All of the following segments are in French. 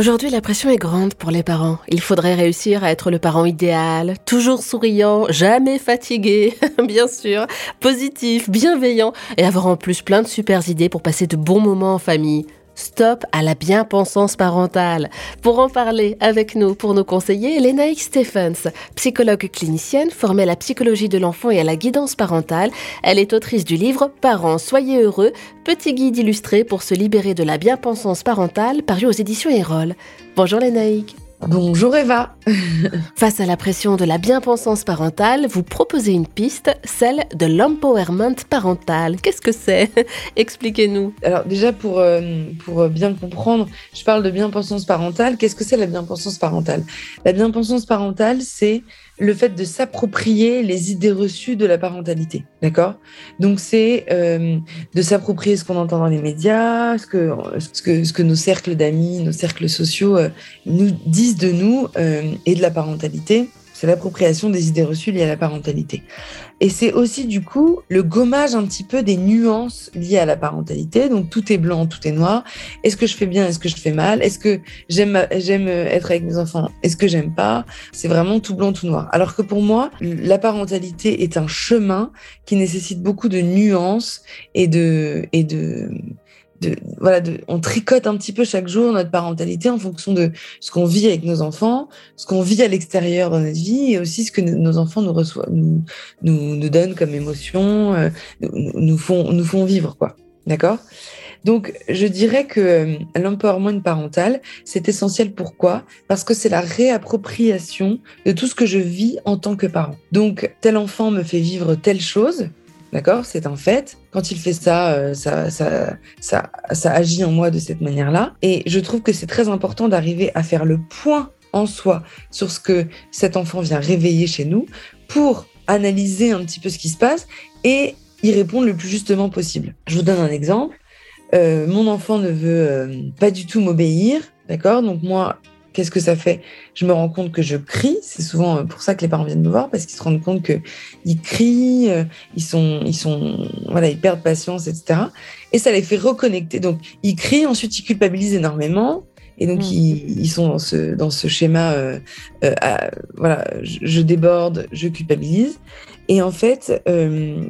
Aujourd'hui, la pression est grande pour les parents. Il faudrait réussir à être le parent idéal, toujours souriant, jamais fatigué, bien sûr, positif, bienveillant et avoir en plus plein de super idées pour passer de bons moments en famille. Stop à la bien-pensance parentale. Pour en parler avec nous, pour nous conseiller, Lénaïque Stephens, psychologue clinicienne formée à la psychologie de l'enfant et à la guidance parentale. Elle est autrice du livre Parents, soyez heureux, petit guide illustré pour se libérer de la bien-pensance parentale, paru aux éditions Erol. Bonjour Lénaïque. Bonjour Eva. Face à la pression de la bien-pensance parentale, vous proposez une piste, celle de l'empowerment parental. Qu'est-ce que c'est? Expliquez-nous. Alors déjà pour, euh, pour bien comprendre, je parle de bien-pensance parentale. Qu'est-ce que c'est la bien-pensance parentale? La bien-pensance parentale, c'est le fait de s'approprier les idées reçues de la parentalité, d'accord? Donc c'est euh, de s'approprier ce qu'on entend dans les médias, ce que, ce que, ce que nos cercles d'amis, nos cercles sociaux euh, nous disent de nous euh, et de la parentalité c'est l'appropriation des idées reçues liées à la parentalité. Et c'est aussi du coup le gommage un petit peu des nuances liées à la parentalité. Donc tout est blanc, tout est noir. Est-ce que je fais bien Est-ce que je fais mal? Est-ce que j'aime j'aime être avec mes enfants? Est-ce que j'aime pas? C'est vraiment tout blanc, tout noir. Alors que pour moi, la parentalité est un chemin qui nécessite beaucoup de nuances et de et de voilà, on tricote un petit peu chaque jour notre parentalité en fonction de ce qu'on vit avec nos enfants, ce qu'on vit à l'extérieur dans notre vie et aussi ce que nos enfants nous reçoivent, nous, nous, donnent comme émotion, euh, nous, font, nous font vivre, quoi. D'accord? Donc, je dirais que euh, l'empowerment parental, c'est essentiel. Pourquoi? Parce que c'est la réappropriation de tout ce que je vis en tant que parent. Donc, tel enfant me fait vivre telle chose, D'accord? C'est un fait. Quand il fait euh, ça, ça, ça, ça, agit en moi de cette manière-là. Et je trouve que c'est très important d'arriver à faire le point en soi sur ce que cet enfant vient réveiller chez nous pour analyser un petit peu ce qui se passe et y répondre le plus justement possible. Je vous donne un exemple. Euh, mon enfant ne veut euh, pas du tout m'obéir, d'accord? Donc moi, Qu'est-ce que ça fait? Je me rends compte que je crie. C'est souvent euh, pour ça que les parents viennent me voir parce qu'ils se rendent compte que ils crient, euh, ils sont, ils sont, voilà, ils perdent patience, etc. Et ça les fait reconnecter. Donc ils crient, ensuite ils culpabilisent énormément. Et donc, mmh. ils, sont dans ce, dans ce schéma, euh, voilà, je, déborde, je culpabilise. Et en fait,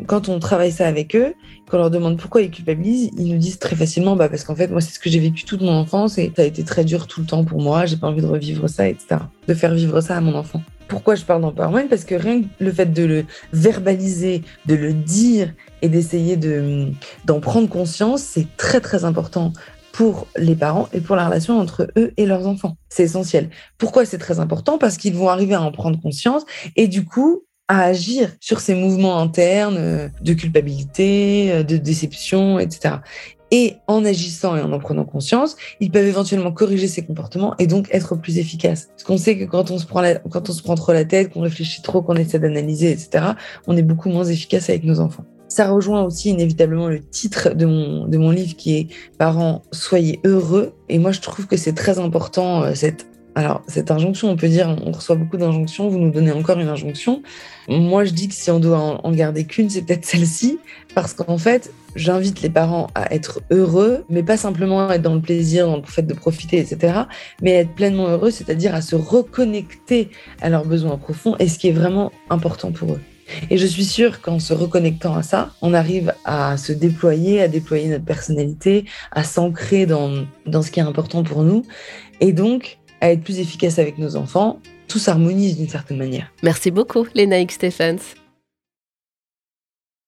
quand on travaille ça avec eux, quand on leur demande pourquoi ils culpabilisent, ils nous disent très facilement bah, parce qu'en fait, moi, c'est ce que j'ai vécu toute mon enfance et ça a été très dur tout le temps pour moi. J'ai pas envie de revivre ça, etc. De faire vivre ça à mon enfant. Pourquoi je parle d'empowerment Parce que rien que le fait de le verbaliser, de le dire et d'essayer de, d'en prendre conscience, c'est très très important pour les parents et pour la relation entre eux et leurs enfants. C'est essentiel. Pourquoi c'est très important? Parce qu'ils vont arriver à en prendre conscience et du coup, à agir sur ces mouvements internes euh, de culpabilité, euh, de déception, etc. Et en agissant et en en prenant conscience, ils peuvent éventuellement corriger ces comportements et donc être plus efficaces. Parce qu'on sait que quand on se prend quand on se prend trop la tête, qu'on réfléchit trop, qu'on essaie d'analyser, etc., on est beaucoup moins efficace avec nos enfants. Ça rejoint aussi inévitablement le titre de mon, de mon livre qui est Parents, soyez heureux. Et moi, je trouve que c'est très important, euh, cette alors, cette injonction, on peut dire, on reçoit beaucoup d'injonctions, vous nous donnez encore une injonction. Moi, je dis que si on doit en garder qu'une, c'est peut-être celle-ci, parce qu'en fait, j'invite les parents à être heureux, mais pas simplement être dans le plaisir, dans le fait de profiter, etc., mais être pleinement heureux, c'est-à-dire à se reconnecter à leurs besoins profonds et ce qui est vraiment important pour eux. Et je suis sûre qu'en se reconnectant à ça, on arrive à se déployer, à déployer notre personnalité, à s'ancrer dans, dans ce qui est important pour nous. Et donc, à être plus efficace avec nos enfants, tout s'harmonise d'une certaine manière. Merci beaucoup, Lénaïque Stephens.